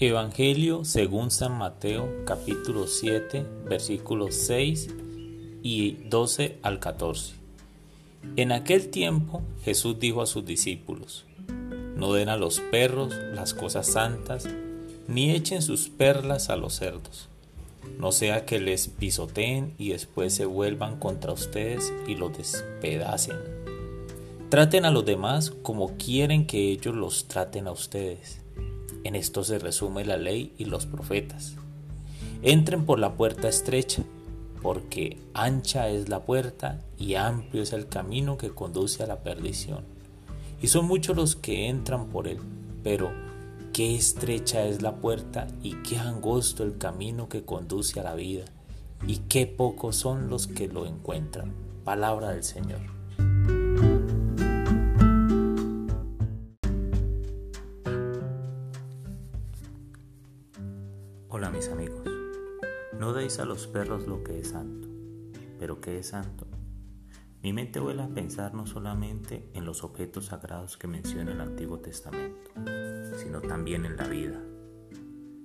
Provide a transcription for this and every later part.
Evangelio según San Mateo capítulo 7 versículos 6 y 12 al 14. En aquel tiempo Jesús dijo a sus discípulos, no den a los perros las cosas santas, ni echen sus perlas a los cerdos, no sea que les pisoteen y después se vuelvan contra ustedes y los despedacen. Traten a los demás como quieren que ellos los traten a ustedes en esto se resume la ley y los profetas. Entren por la puerta estrecha, porque ancha es la puerta y amplio es el camino que conduce a la perdición. Y son muchos los que entran por él, pero qué estrecha es la puerta y qué angosto el camino que conduce a la vida, y qué pocos son los que lo encuentran. Palabra del Señor. Mis amigos, no deis a los perros lo que es santo, pero ¿qué es santo? Mi mente vuela a pensar no solamente en los objetos sagrados que menciona el Antiguo Testamento, sino también en la vida.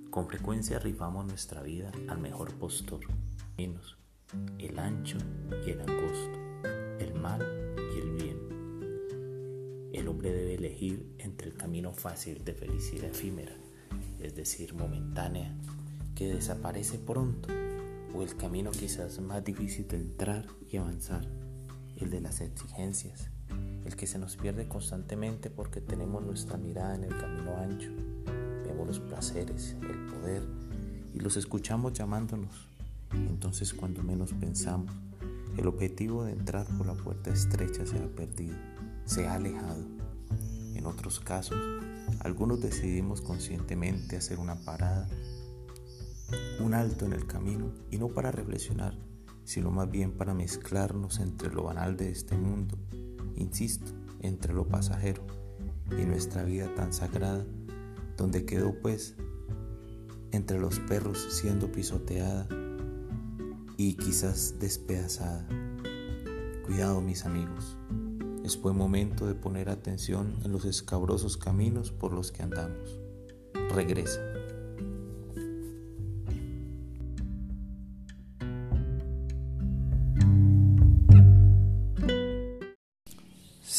Con frecuencia arribamos nuestra vida al mejor postor, menos el ancho y el angosto, el mal y el bien. El hombre debe elegir entre el camino fácil de felicidad efímera, es decir, momentánea, que desaparece pronto o el camino quizás más difícil de entrar y avanzar, el de las exigencias, el que se nos pierde constantemente porque tenemos nuestra mirada en el camino ancho, vemos los placeres, el poder y los escuchamos llamándonos. Entonces cuando menos pensamos, el objetivo de entrar por la puerta estrecha se ha perdido, se ha alejado. En otros casos, algunos decidimos conscientemente hacer una parada un alto en el camino y no para reflexionar, sino más bien para mezclarnos entre lo banal de este mundo, insisto, entre lo pasajero y nuestra vida tan sagrada, donde quedó pues entre los perros siendo pisoteada y quizás despedazada. Cuidado mis amigos, es buen momento de poner atención en los escabrosos caminos por los que andamos. Regresa.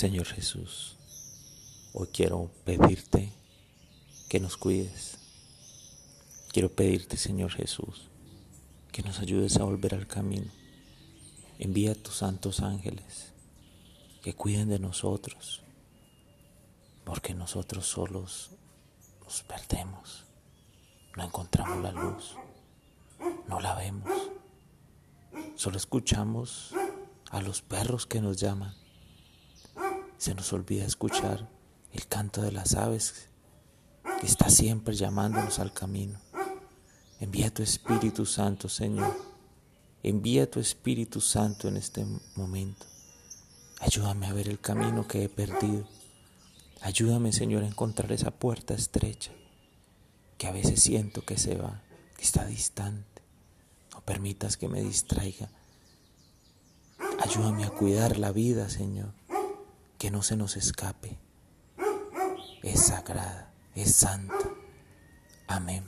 Señor Jesús, hoy quiero pedirte que nos cuides. Quiero pedirte, Señor Jesús, que nos ayudes a volver al camino. Envía a tus santos ángeles que cuiden de nosotros, porque nosotros solos nos perdemos, no encontramos la luz, no la vemos, solo escuchamos a los perros que nos llaman se nos olvida escuchar el canto de las aves que está siempre llamándonos al camino. Envía tu Espíritu Santo, Señor. Envía tu Espíritu Santo en este momento. Ayúdame a ver el camino que he perdido. Ayúdame, Señor, a encontrar esa puerta estrecha que a veces siento que se va, que está distante. No permitas que me distraiga. Ayúdame a cuidar la vida, Señor que no se nos escape. Es sagrada, es santa. Amén.